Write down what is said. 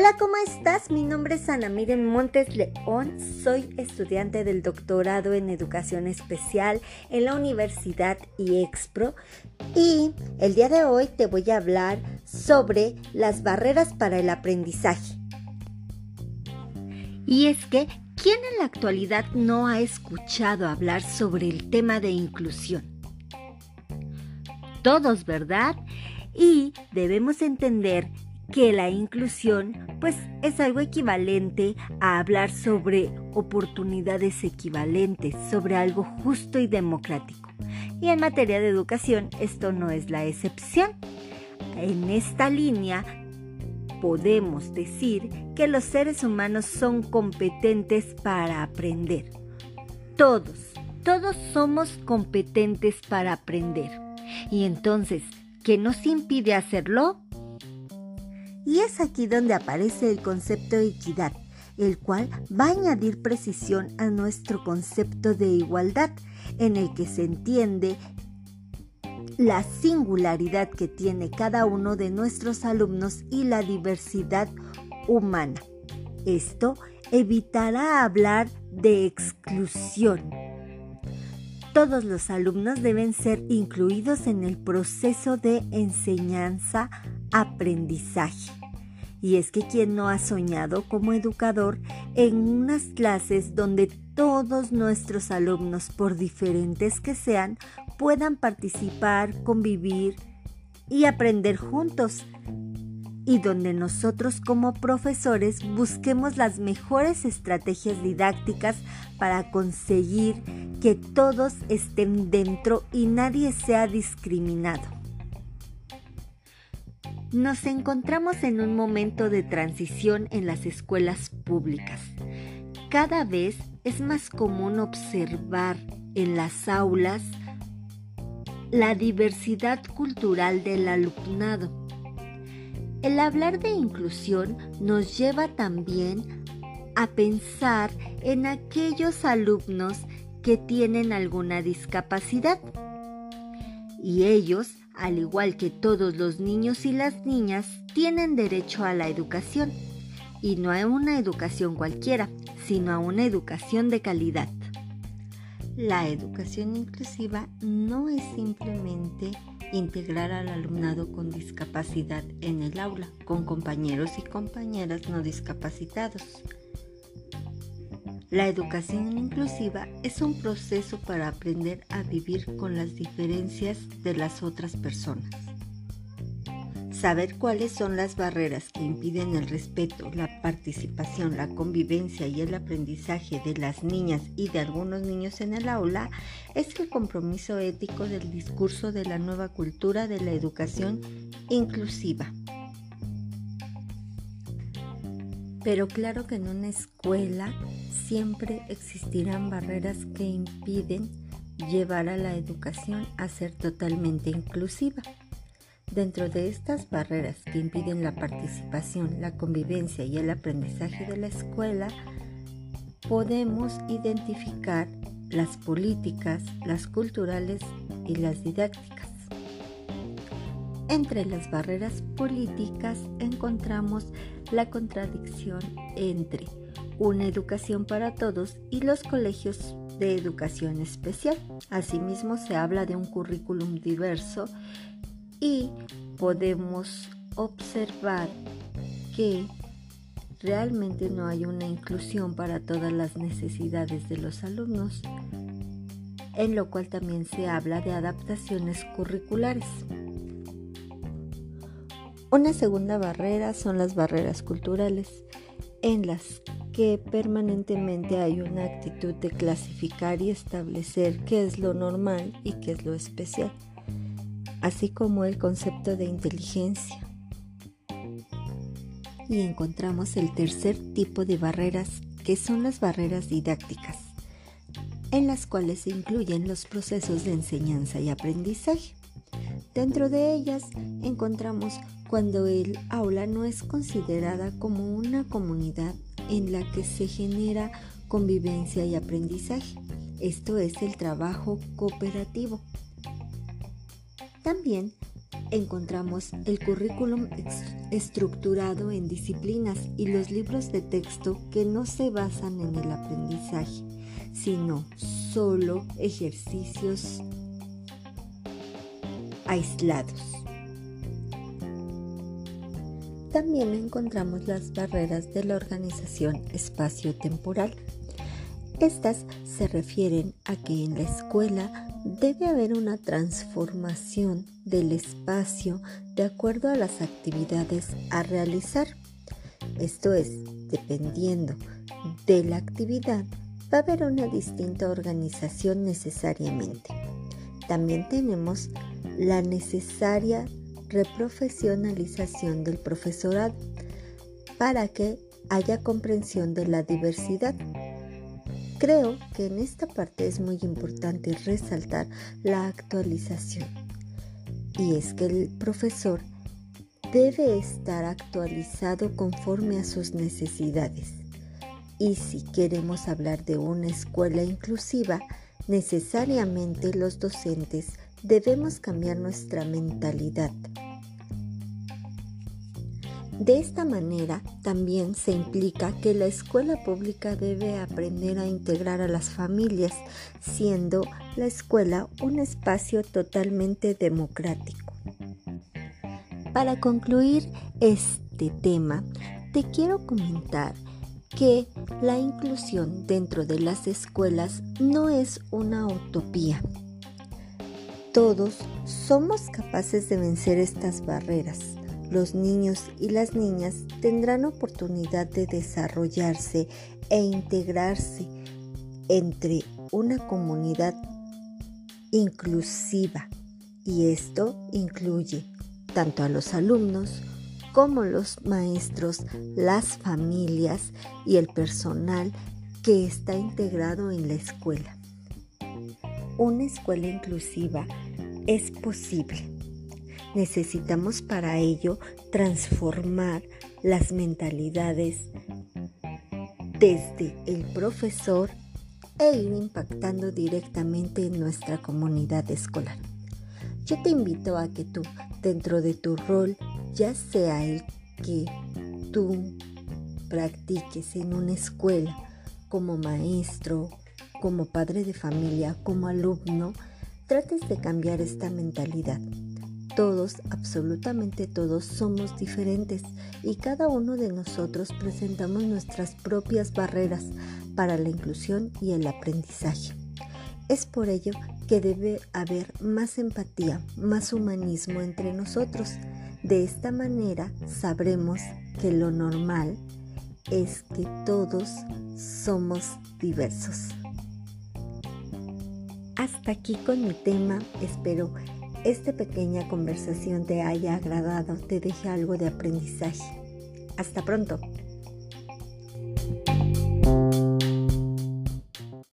Hola, ¿cómo estás? Mi nombre es Ana Miren Montes León. Soy estudiante del doctorado en Educación Especial en la Universidad IEXPRO y el día de hoy te voy a hablar sobre las barreras para el aprendizaje. Y es que, ¿quién en la actualidad no ha escuchado hablar sobre el tema de inclusión? Todos, ¿verdad? Y debemos entender que la inclusión pues es algo equivalente a hablar sobre oportunidades equivalentes, sobre algo justo y democrático. Y en materia de educación esto no es la excepción. En esta línea podemos decir que los seres humanos son competentes para aprender. Todos, todos somos competentes para aprender. Y entonces, ¿qué nos impide hacerlo? Y es aquí donde aparece el concepto de equidad, el cual va a añadir precisión a nuestro concepto de igualdad, en el que se entiende la singularidad que tiene cada uno de nuestros alumnos y la diversidad humana. Esto evitará hablar de exclusión. Todos los alumnos deben ser incluidos en el proceso de enseñanza-aprendizaje. Y es que quien no ha soñado como educador en unas clases donde todos nuestros alumnos, por diferentes que sean, puedan participar, convivir y aprender juntos. Y donde nosotros como profesores busquemos las mejores estrategias didácticas para conseguir que todos estén dentro y nadie sea discriminado. Nos encontramos en un momento de transición en las escuelas públicas. Cada vez es más común observar en las aulas la diversidad cultural del alumnado. El hablar de inclusión nos lleva también a pensar en aquellos alumnos que tienen alguna discapacidad y ellos al igual que todos los niños y las niñas, tienen derecho a la educación. Y no a una educación cualquiera, sino a una educación de calidad. La educación inclusiva no es simplemente integrar al alumnado con discapacidad en el aula, con compañeros y compañeras no discapacitados. La educación inclusiva es un proceso para aprender a vivir con las diferencias de las otras personas. Saber cuáles son las barreras que impiden el respeto, la participación, la convivencia y el aprendizaje de las niñas y de algunos niños en el aula es el compromiso ético del discurso de la nueva cultura de la educación inclusiva. Pero claro que en una escuela siempre existirán barreras que impiden llevar a la educación a ser totalmente inclusiva. Dentro de estas barreras que impiden la participación, la convivencia y el aprendizaje de la escuela, podemos identificar las políticas, las culturales y las didácticas. Entre las barreras políticas encontramos la contradicción entre una educación para todos y los colegios de educación especial. Asimismo se habla de un currículum diverso y podemos observar que realmente no hay una inclusión para todas las necesidades de los alumnos, en lo cual también se habla de adaptaciones curriculares. Una segunda barrera son las barreras culturales, en las que permanentemente hay una actitud de clasificar y establecer qué es lo normal y qué es lo especial, así como el concepto de inteligencia. Y encontramos el tercer tipo de barreras, que son las barreras didácticas, en las cuales se incluyen los procesos de enseñanza y aprendizaje. Dentro de ellas encontramos cuando el aula no es considerada como una comunidad en la que se genera convivencia y aprendizaje. Esto es el trabajo cooperativo. También encontramos el currículum estructurado en disciplinas y los libros de texto que no se basan en el aprendizaje, sino solo ejercicios aislados. También encontramos las barreras de la organización espacio-temporal. Estas se refieren a que en la escuela debe haber una transformación del espacio de acuerdo a las actividades a realizar. Esto es, dependiendo de la actividad, va a haber una distinta organización necesariamente. También tenemos la necesaria reprofesionalización del profesorado para que haya comprensión de la diversidad Creo que en esta parte es muy importante resaltar la actualización. Y es que el profesor debe estar actualizado conforme a sus necesidades. Y si queremos hablar de una escuela inclusiva, necesariamente los docentes debemos cambiar nuestra mentalidad de esta manera, también se implica que la escuela pública debe aprender a integrar a las familias, siendo la escuela un espacio totalmente democrático. Para concluir este tema, te quiero comentar que la inclusión dentro de las escuelas no es una utopía. Todos somos capaces de vencer estas barreras los niños y las niñas tendrán oportunidad de desarrollarse e integrarse entre una comunidad inclusiva y esto incluye tanto a los alumnos como los maestros, las familias y el personal que está integrado en la escuela. Una escuela inclusiva es posible Necesitamos para ello transformar las mentalidades desde el profesor e ir impactando directamente en nuestra comunidad escolar. Yo te invito a que tú, dentro de tu rol, ya sea el que tú practiques en una escuela como maestro, como padre de familia, como alumno, trates de cambiar esta mentalidad todos, absolutamente todos, somos diferentes y cada uno de nosotros presentamos nuestras propias barreras para la inclusión y el aprendizaje. Es por ello que debe haber más empatía, más humanismo entre nosotros. De esta manera sabremos que lo normal es que todos somos diversos. Hasta aquí con mi tema, espero esta pequeña conversación te haya agradado, te deje algo de aprendizaje. Hasta pronto.